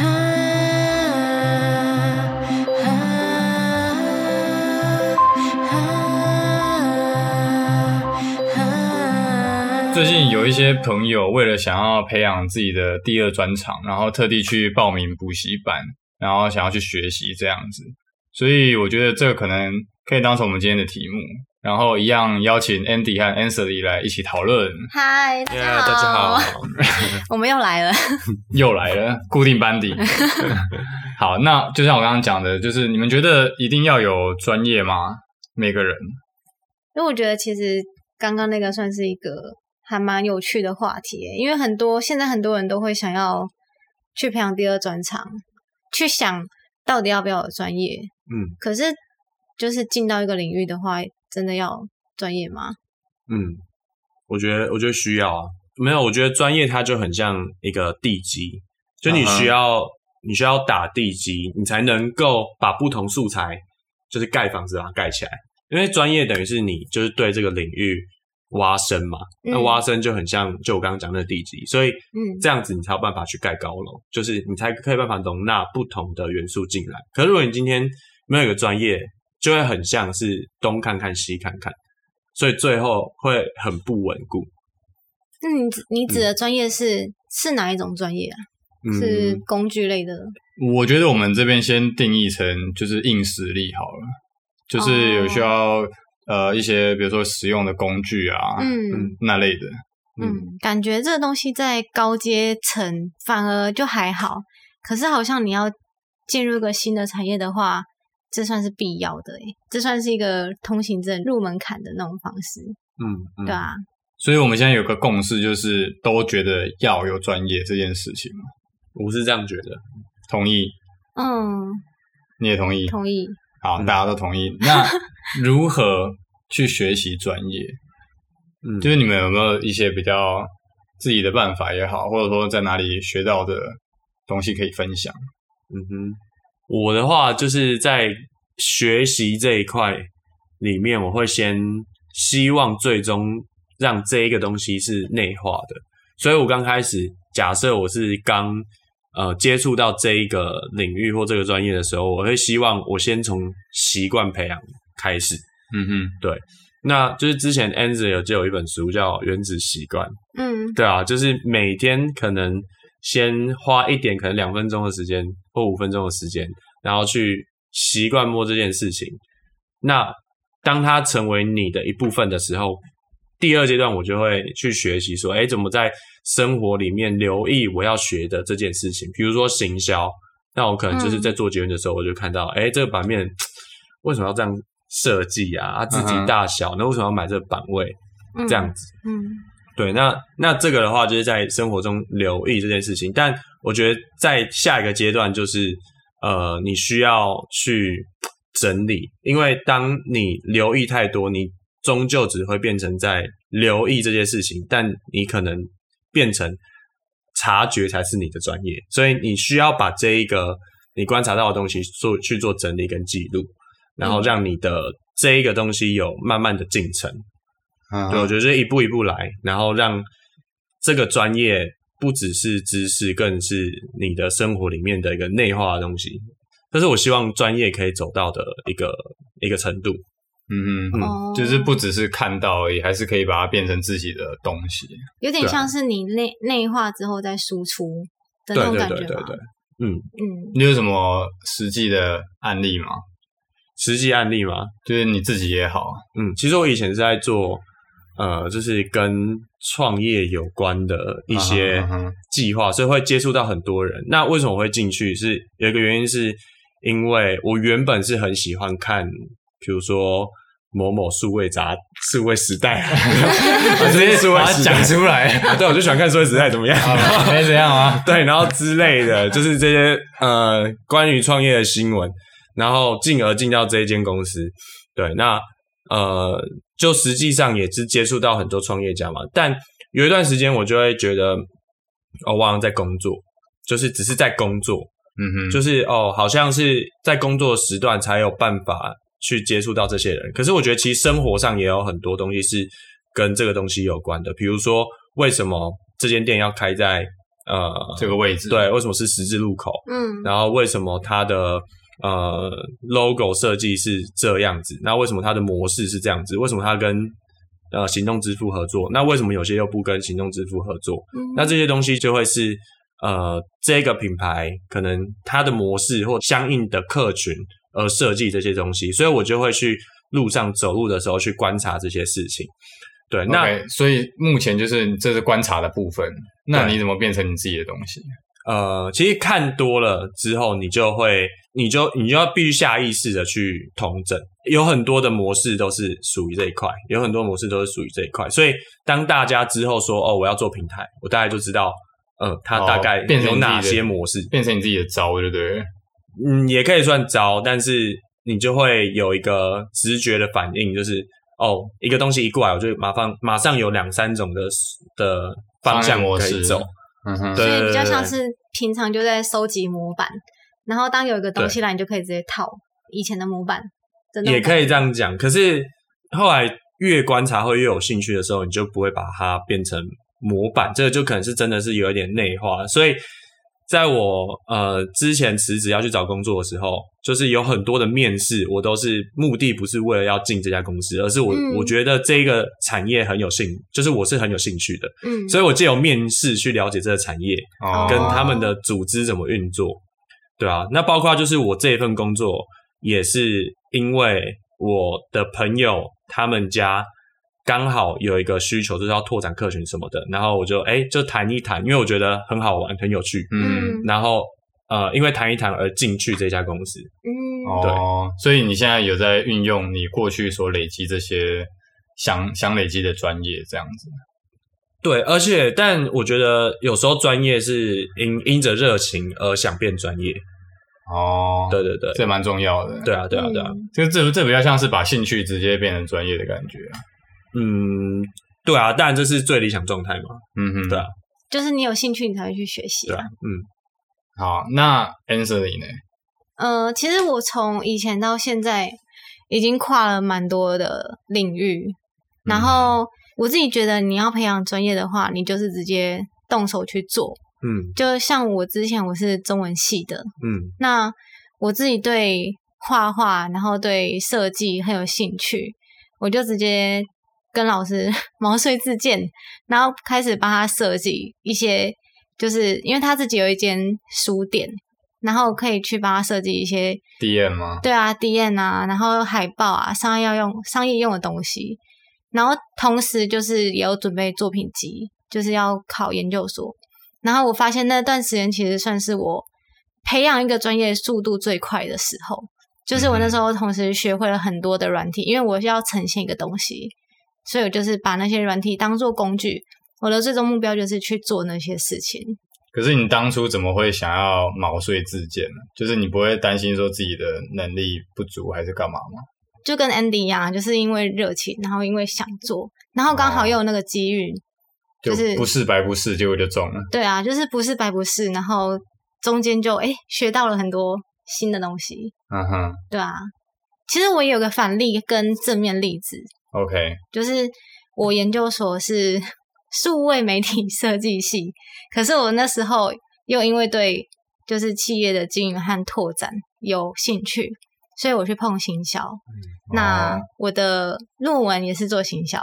最近有一些朋友为了想要培养自己的第二专长，然后特地去报名补习班，然后想要去学习这样子。所以我觉得这个可能可以当成我们今天的题目，然后一样邀请 Andy 和 Annsley 来一起讨论。嗨，大家好，大家好，我们又来了，又来了，固定班底。好，那就像我刚刚讲的，就是你们觉得一定要有专业吗？每个人？因为我觉得其实刚刚那个算是一个。还蛮有趣的话题，因为很多现在很多人都会想要去培养第二专长，去想到底要不要有专业。嗯，可是就是进到一个领域的话，真的要专业吗？嗯，我觉得我觉得需要啊。没有，我觉得专业它就很像一个地基，就你需要、uh huh. 你需要打地基，你才能够把不同素材就是盖房子把它盖起来。因为专业等于是你就是对这个领域。挖深嘛，那挖深就很像，就我刚刚讲的地基，所以，嗯，这样子你才有办法去盖高楼，就是你才可以办法容纳不同的元素进来。可是如果你今天没有一个专业，就会很像是东看看西看看，所以最后会很不稳固。那你你指的专业是、嗯、是哪一种专业啊？是工具类的？我觉得我们这边先定义成就是硬实力好了，就是有需要。呃，一些比如说实用的工具啊，嗯，那类的，嗯，感觉这个东西在高阶层反而就还好，可是好像你要进入一个新的产业的话，这算是必要的，诶，这算是一个通行证入门槛的那种方式，嗯，嗯对啊，所以我们现在有个共识，就是都觉得要有专业这件事情，我是这样觉得，同意，嗯，你也同意，同意。好，大家都同意。那 如何去学习专业？嗯，就是你们有没有一些比较自己的办法也好，或者说在哪里学到的东西可以分享？嗯哼，我的话就是在学习这一块里面，我会先希望最终让这一个东西是内化的。所以我刚开始假设我是刚。呃，接触到这一个领域或这个专业的时候，我会希望我先从习惯培养开始。嗯哼，对，那就是之前有就有一本书叫《原子习惯》。嗯，对啊，就是每天可能先花一点，可能两分钟的时间或五分钟的时间，然后去习惯摸这件事情。那当它成为你的一部分的时候，第二阶段我就会去学习说，诶，怎么在生活里面留意我要学的这件事情，比如说行销，那我可能就是在做捷运的时候，我就看到，诶、嗯、这个版面 为什么要这样设计啊？啊，字体大小，那、嗯、为什么要买这个版位？这样子，嗯，对，那那这个的话，就是在生活中留意这件事情。但我觉得在下一个阶段，就是呃，你需要去整理，因为当你留意太多，你终究只会变成在留意这件事情，但你可能。变成察觉才是你的专业，所以你需要把这一个你观察到的东西做去做整理跟记录，然后让你的这一个东西有慢慢的进程。嗯，对，我觉得是一步一步来，然后让这个专业不只是知识，更是你的生活里面的一个内化的东西。这是我希望专业可以走到的一个一个程度。嗯嗯，嗯就是不只是看到而已，还是可以把它变成自己的东西，有点像是你内内化之后再输出的那种感觉吗？对对对对对，嗯嗯，你有什么实际的案例吗？实际案例吗？就是你自己也好，嗯，其实我以前是在做呃，就是跟创业有关的一些计划，所以会接触到很多人。那为什么我会进去？是有一个原因，是因为我原本是很喜欢看，比如说。某某数位杂数位时代，直接把它讲出来。啊、对，我就喜欢看数位时代怎么样？啊、没怎样啊。对，然后之类的，就是这些呃关于创业的新闻，然后进而进到这一间公司。对，那呃，就实际上也是接触到很多创业家嘛。但有一段时间，我就会觉得，哦，我好像在工作，就是只是在工作。嗯哼，就是哦，好像是在工作时段才有办法。去接触到这些人，可是我觉得其实生活上也有很多东西是跟这个东西有关的，比如说为什么这间店要开在呃这个位置，对，为什么是十字路口？嗯，然后为什么它的呃 logo 设计是这样子？那为什么它的模式是这样子？为什么它跟呃行动支付合作？那为什么有些又不跟行动支付合作？嗯、那这些东西就会是呃这个品牌可能它的模式或相应的客群而设计这些东西，所以我就会去路上走路的时候去观察这些事情。对，那 okay, 所以目前就是这是观察的部分。那你怎么变成你自己的东西？呃，其实看多了之后，你就会，你就你就要必须下意识的去统整。有很多的模式都是属于这一块，有很多模式都是属于这一块。所以当大家之后说哦，我要做平台，我大概就知道，呃，它大概有哪些模式，哦、变成你自己的招，对不对？嗯，也可以算招，但是你就会有一个直觉的反应，就是。哦，一个东西一过来，我就马上马上有两三种的的方向可以走，嗯哼，所以比较像是平常就在收集模板，然后当有一个东西来，你就可以直接套以前的模板，也可以这样讲。可是后来越观察会越有兴趣的时候，你就不会把它变成模板，这个就可能是真的是有一点内化，所以。在我呃之前辞职要去找工作的时候，就是有很多的面试，我都是目的不是为了要进这家公司，而是我、嗯、我觉得这个产业很有兴，就是我是很有兴趣的，嗯，所以我借由面试去了解这个产业，哦，跟他们的组织怎么运作，对啊，那包括就是我这一份工作也是因为我的朋友他们家。刚好有一个需求，就是要拓展客群什么的，然后我就哎、欸，就谈一谈，因为我觉得很好玩，很有趣，嗯，然后呃，因为谈一谈而进去这家公司，嗯，对哦，所以你现在有在运用你过去所累积这些想想累积的专业，这样子，对，而且但我觉得有时候专业是因因着热情而想变专业，哦，对对对，这蛮重要的，对啊对啊对啊，就这这比较像是把兴趣直接变成专业的感觉啊。嗯，对啊，当然这是最理想状态嘛。嗯哼，对啊，就是你有兴趣，你才会去学习。对啊，嗯，好，那 Annsley 呢？呃，其实我从以前到现在已经跨了蛮多的领域，然后我自己觉得你要培养专业的话，你就是直接动手去做。嗯，就像我之前我是中文系的，嗯，那我自己对画画，然后对设计很有兴趣，我就直接。跟老师 毛遂自荐，然后开始帮他设计一些，就是因为他自己有一间书店，然后可以去帮他设计一些 DM 吗？对啊，DM 啊，然后海报啊，商业要用商业用的东西，然后同时就是也有准备作品集，就是要考研究所。然后我发现那段时间其实算是我培养一个专业速度最快的时候，就是我那时候同时学会了很多的软体，因为我是要呈现一个东西。所以，我就是把那些软体当做工具。我的最终目标就是去做那些事情。可是，你当初怎么会想要毛遂自荐呢？就是你不会担心说自己的能力不足，还是干嘛吗？就跟 Andy 一样，就是因为热情，然后因为想做，然后刚好又有那个机遇，就是不是白不是，结果就中了。对啊，就是不是白不是，然后中间就诶学到了很多新的东西。嗯哼，对啊。其实我也有个反例跟正面例子。OK，就是我研究所是 数位媒体设计系，可是我那时候又因为对就是企业的经营和拓展有兴趣，所以我去碰行销。嗯，那我的论文也是做行销，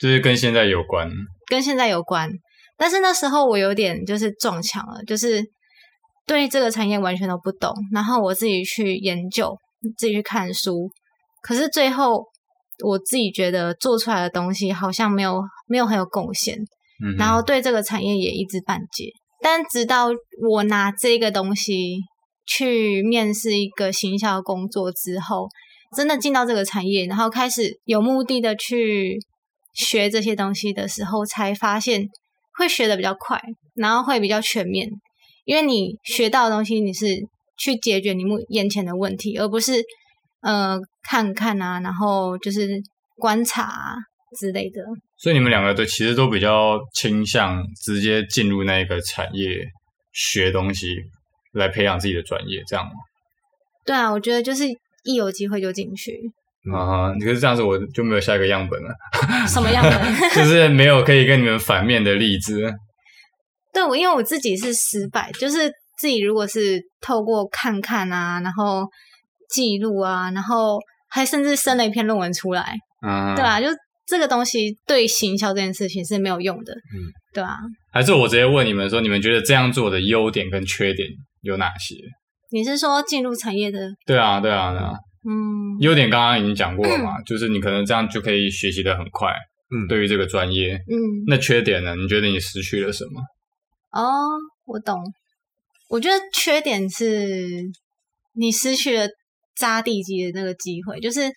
就是跟现在有关，跟现在有关。但是那时候我有点就是撞墙了，就是对这个产业完全都不懂，然后我自己去研究，自己去看书，可是最后。我自己觉得做出来的东西好像没有没有很有贡献，嗯，然后对这个产业也一知半解。但直到我拿这个东西去面试一个行销工作之后，真的进到这个产业，然后开始有目的的去学这些东西的时候，才发现会学的比较快，然后会比较全面，因为你学到的东西，你是去解决你目眼前的问题，而不是。呃，看看啊，然后就是观察啊之类的。所以你们两个都其实都比较倾向直接进入那个产业学东西，来培养自己的专业，这样吗？对啊，我觉得就是一有机会就进去。啊、嗯，可是这样子我就没有下一个样本了。什么样本？就是没有可以跟你们反面的例子。对，我因为我自己是失败，就是自己如果是透过看看啊，然后记录啊，然后还甚至生了一篇论文出来，嗯，对啊，就这个东西对行销这件事情是没有用的，嗯，对啊。还是我直接问你们说，你们觉得这样做的优点跟缺点有哪些？你是说进入产业的？对啊，对啊，对啊。嗯，优点刚刚已经讲过了嘛，嗯、就是你可能这样就可以学习的很快。嗯，对于这个专业，嗯，那缺点呢？你觉得你失去了什么？哦，我懂。我觉得缺点是你失去了扎地基的那个机会，就是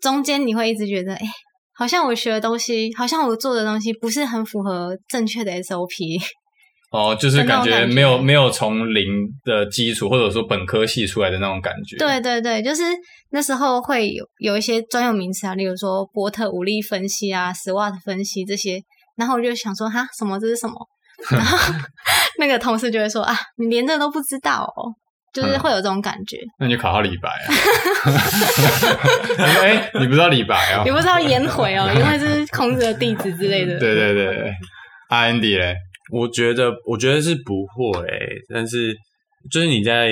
中间你会一直觉得，哎，好像我学的东西，好像我做的东西不是很符合正确的 SOP。哦，就是感觉没有没有从零的基础，或者说本科系出来的那种感觉。对对对，就是那时候会有有一些专有名词啊，例如说波特五力分析啊、SWOT 分析这些，然后我就想说，哈，什么这是什么？然后 那个同事就会说啊，你连这都不知道哦，就是会有这种感觉。那你就考到李白啊？哎、欸，你不知道李白啊？你不知道颜回哦，因为是孔子的弟子之类的。对对对对，Andy 嘞。我觉得，我觉得是不会、欸，但是就是你在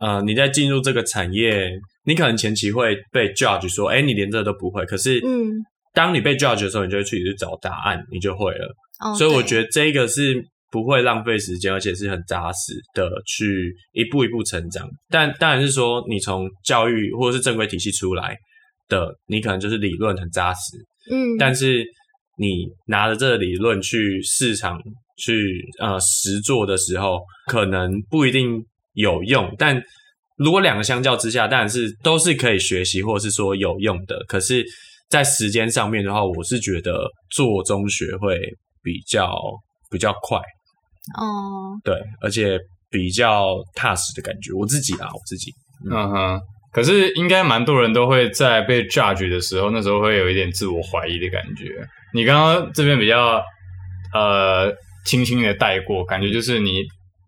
呃，你在进入这个产业，你可能前期会被 judge 说，哎、欸，你连这个都不会。可是，嗯，当你被 judge 的时候，你就会去去找答案，你就会了。哦、所以我觉得这个是不会浪费时间，而且是很扎实的去一步一步成长。但当然是说，你从教育或者是正规体系出来的，你可能就是理论很扎实，嗯，但是你拿着这个理论去市场。去呃实做的时候，可能不一定有用，但如果两个相较之下，当然是都是可以学习或者是说有用的。可是，在时间上面的话，我是觉得做中学会比较比较快哦，对，而且比较踏实的感觉。我自己啊，我自己，嗯，嗯哼。可是应该蛮多人都会在被 judge 的时候，那时候会有一点自我怀疑的感觉。你刚刚这边比较呃。轻轻的带过，感觉就是你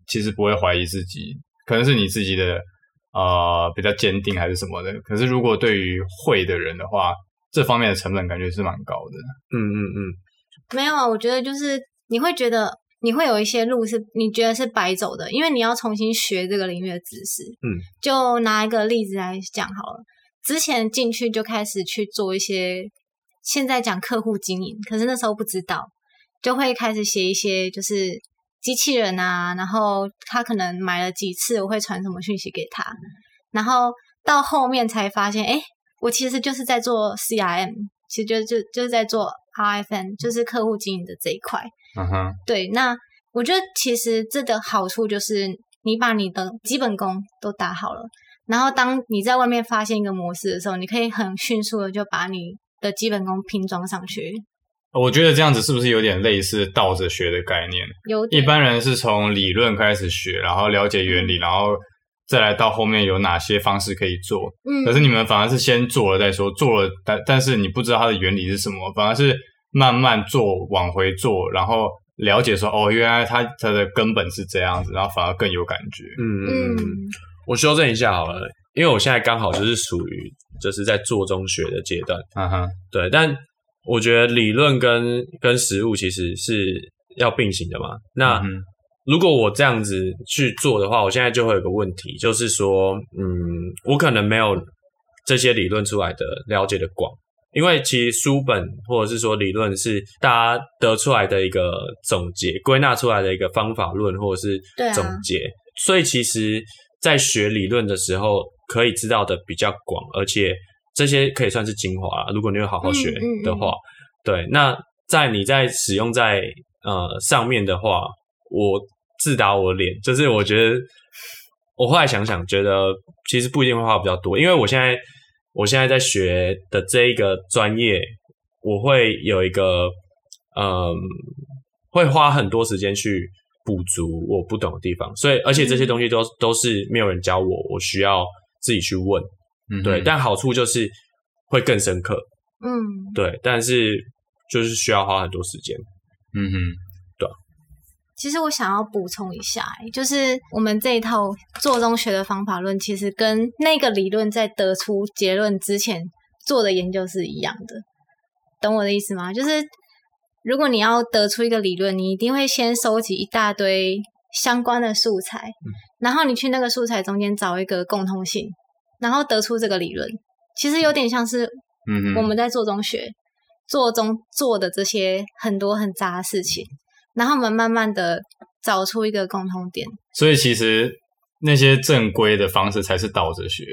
其实不会怀疑自己，可能是你自己的呃比较坚定还是什么的。可是如果对于会的人的话，这方面的成本感觉是蛮高的。嗯嗯嗯，没有啊，我觉得就是你会觉得你会有一些路是你觉得是白走的，因为你要重新学这个领域的知识。嗯，就拿一个例子来讲好了，之前进去就开始去做一些，现在讲客户经营，可是那时候不知道。就会开始写一些，就是机器人啊，然后他可能买了几次，我会传什么讯息给他，然后到后面才发现，哎，我其实就是在做 CRM，其实就就就是在做 RFM，就是客户经营的这一块。嗯哼，对，那我觉得其实这个好处就是你把你的基本功都打好了，然后当你在外面发现一个模式的时候，你可以很迅速的就把你的基本功拼装上去。我觉得这样子是不是有点类似倒着学的概念？有。一般人是从理论开始学，然后了解原理，然后再来到后面有哪些方式可以做。嗯。可是你们反而是先做了再说，做了但但是你不知道它的原理是什么，反而是慢慢做，往回做，然后了解说哦，原来它它的根本是这样子，然后反而更有感觉。嗯嗯。我修正一下好了，因为我现在刚好就是属于就是在做中学的阶段。嗯哼。对，但。我觉得理论跟跟实物其实是要并行的嘛。那如果我这样子去做的话，我现在就会有个问题，就是说，嗯，我可能没有这些理论出来的了解的广，因为其实书本或者是说理论是大家得出来的一个总结，归纳出来的一个方法论或者是总结，啊、所以其实在学理论的时候可以知道的比较广，而且。这些可以算是精华啦，如果你有好好学的话，嗯嗯嗯、对。那在你在使用在呃上面的话，我自打我脸，就是我觉得我后来想想，觉得其实不一定会花比较多，因为我现在我现在在学的这一个专业，我会有一个嗯、呃，会花很多时间去补足我不懂的地方，所以而且这些东西都都是没有人教我，我需要自己去问。嗯，对，但好处就是会更深刻，嗯，对，但是就是需要花很多时间，嗯哼，对。其实我想要补充一下，就是我们这一套做中学的方法论，其实跟那个理论在得出结论之前做的研究是一样的，懂我的意思吗？就是如果你要得出一个理论，你一定会先收集一大堆相关的素材，嗯、然后你去那个素材中间找一个共通性，然后得出这个理论。其实有点像是，嗯，我们在做中学、嗯、做中做的这些很多很杂的事情，然后我们慢慢的找出一个共通点。所以其实那些正规的方式才是倒着学。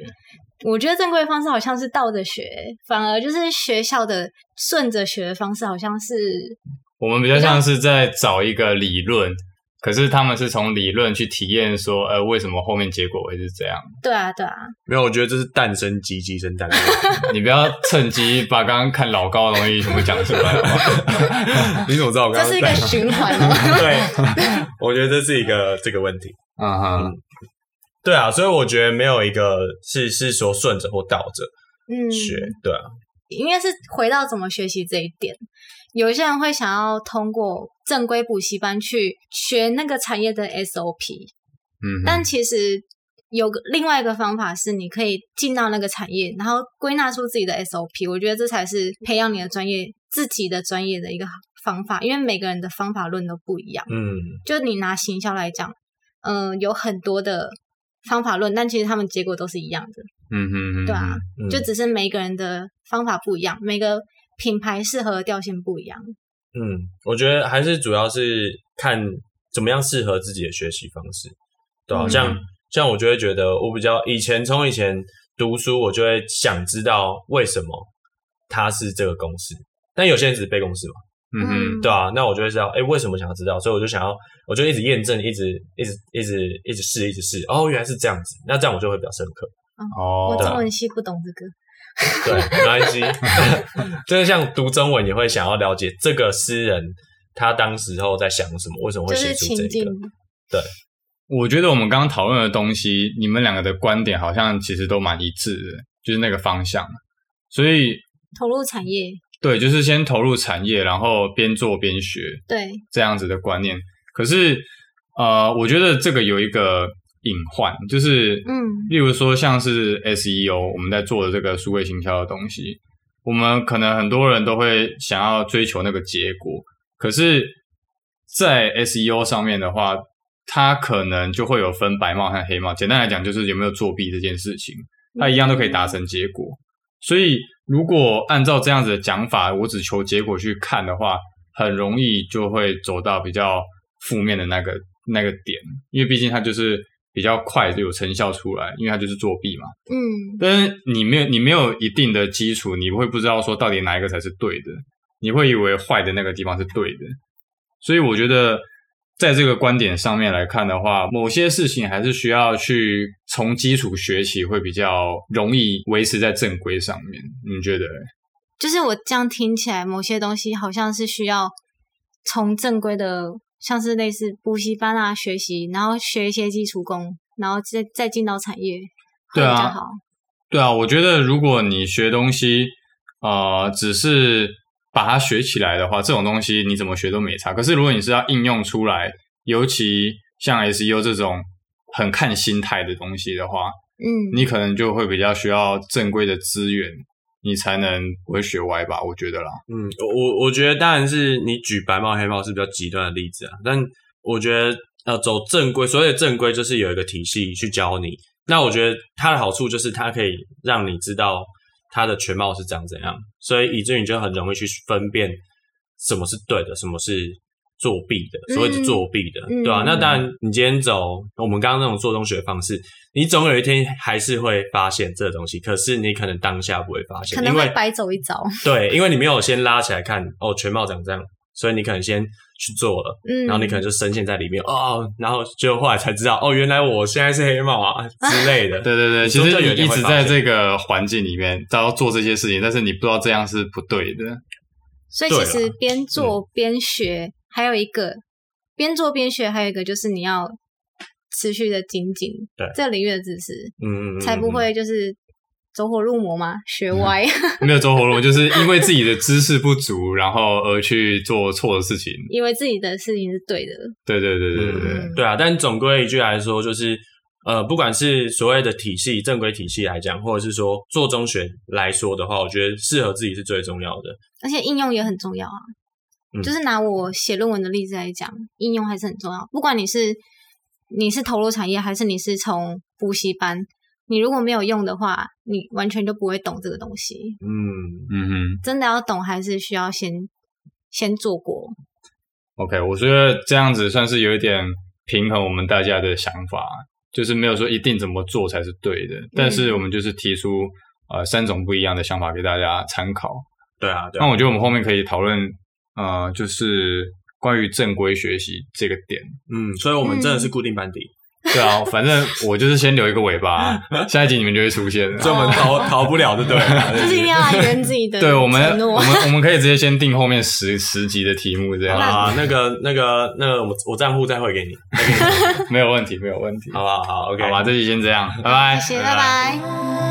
我觉得正规方式好像是倒着学，反而就是学校的顺着学的方式，好像是我们比较像是在找一个理论，可是他们是从理论去体验说，呃，为什么后面结果会是这样？对啊，对啊。没有，我觉得这是诞生鸡，鸡生蛋。你不要趁机把刚刚看老高的东西全部讲出来？你怎么知道我刚刚？这是一个循环哦。对，我觉得这是一个这个问题。嗯哼。嗯对啊，所以我觉得没有一个是是说顺着或倒着学，嗯，对啊，应该是回到怎么学习这一点。有一些人会想要通过正规补习班去学那个产业的 SOP，嗯，但其实有个另外一个方法是，你可以进到那个产业，然后归纳出自己的 SOP。我觉得这才是培养你的专业、自己的专业的一个方法，因为每个人的方法论都不一样。嗯，就你拿行销来讲，嗯、呃，有很多的。方法论，但其实他们结果都是一样的。嗯哼哼，对啊，嗯、就只是每个人的方法不一样，每个品牌适合的调性不一样。嗯，我觉得还是主要是看怎么样适合自己的学习方式，对啊，嗯、像像我就会觉得，我比较以前从以前读书，我就会想知道为什么它是这个公式，但有些人只是背公式嘛。嗯哼，对啊，那我就会知道，哎，为什么想要知道？所以我就想要，我就一直验证，一直一直一直一直试，一直试。哦，原来是这样子，那这样我就会比较深刻。哦，我中文系不懂这个。对，没关系。就是像读中文，也会想要了解这个诗人他当时候在想什么，为什么会写出这个。对，我觉得我们刚刚讨论的东西，你们两个的观点好像其实都蛮一致的，就是那个方向。所以投入产业。对，就是先投入产业，然后边做边学，对，这样子的观念。可是，呃，我觉得这个有一个隐患，就是，嗯，例如说像是 SEO，我们在做的这个数位行销的东西，我们可能很多人都会想要追求那个结果，可是，在 SEO 上面的话，它可能就会有分白帽和黑帽。简单来讲，就是有没有作弊这件事情，它一样都可以达成结果，所以。如果按照这样子的讲法，我只求结果去看的话，很容易就会走到比较负面的那个那个点，因为毕竟它就是比较快就有成效出来，因为它就是作弊嘛。嗯。但是你没有你没有一定的基础，你会不知道说到底哪一个才是对的，你会以为坏的那个地方是对的，所以我觉得。在这个观点上面来看的话，某些事情还是需要去从基础学起，会比较容易维持在正规上面。你觉得？就是我这样听起来，某些东西好像是需要从正规的，像是类似补习班啊学习，然后学一些基础功，然后再再进到产业，会比较好。对啊，对啊，我觉得如果你学东西，呃，只是。把它学起来的话，这种东西你怎么学都没差。可是如果你是要应用出来，尤其像 SEO 这种很看心态的东西的话，嗯，你可能就会比较需要正规的资源，你才能不会学歪吧？我觉得啦。嗯，我我我觉得当然是你举白帽黑帽是比较极端的例子啊，但我觉得呃走正规，所谓的正规就是有一个体系去教你。那我觉得它的好处就是它可以让你知道。它的全貌是长怎样，所以以至于你就很容易去分辨什么是对的，什么是作弊的，所谓的作弊的，嗯、对吧、啊？嗯、那当然，你今天走我们刚刚那种做中学的方式，你总有一天还是会发现这个东西，可是你可能当下不会发现，可能会白走一遭。对，因为你没有先拉起来看，哦，全貌长这样。所以你可能先去做了，嗯，然后你可能就深陷在里面哦，然后就后来才知道哦，原来我现在是黑帽啊 之类的。对对对，其实你一直在这个环境里面，都要做这些事情，但是你不知道这样是不对的。所以其实边做边学，嗯、还有一个边做边学，还有一个就是你要持续的精进对这个领域的知识，嗯，才不会就是。走火入魔嘛？学歪？没有走火入魔，就是因为自己的知识不足，然后而去做错的事情，因为自己的事情是对的。对对对对对对，嗯、对啊！但总归一句来说，就是呃，不管是所谓的体系、正规体系来讲，或者是说做中学来说的话，我觉得适合自己是最重要的，而且应用也很重要啊。嗯、就是拿我写论文的例子来讲，应用还是很重要。不管你是你是投入产业，还是你是从补习班，你如果没有用的话，你完全就不会懂这个东西。嗯嗯哼，真的要懂，还是需要先先做过。OK，我觉得这样子算是有一点平衡我们大家的想法，就是没有说一定怎么做才是对的，嗯、但是我们就是提出呃三种不一样的想法给大家参考。对啊，对啊，那我觉得我们后面可以讨论呃，就是关于正规学习这个点。嗯，所以我们真的是固定班底。嗯对啊，反正我就是先留一个尾巴，下一集你们就会出现了，所以我们逃逃不了的，对，就是一定要圆自己的。对，我们我们我们可以直接先定后面十十集的题目，这样啊。那个那个那个，我我账户再汇给你，没有问题，没有问题，好不好？好，OK，好吧，这集先这样，拜拜，谢谢，拜拜。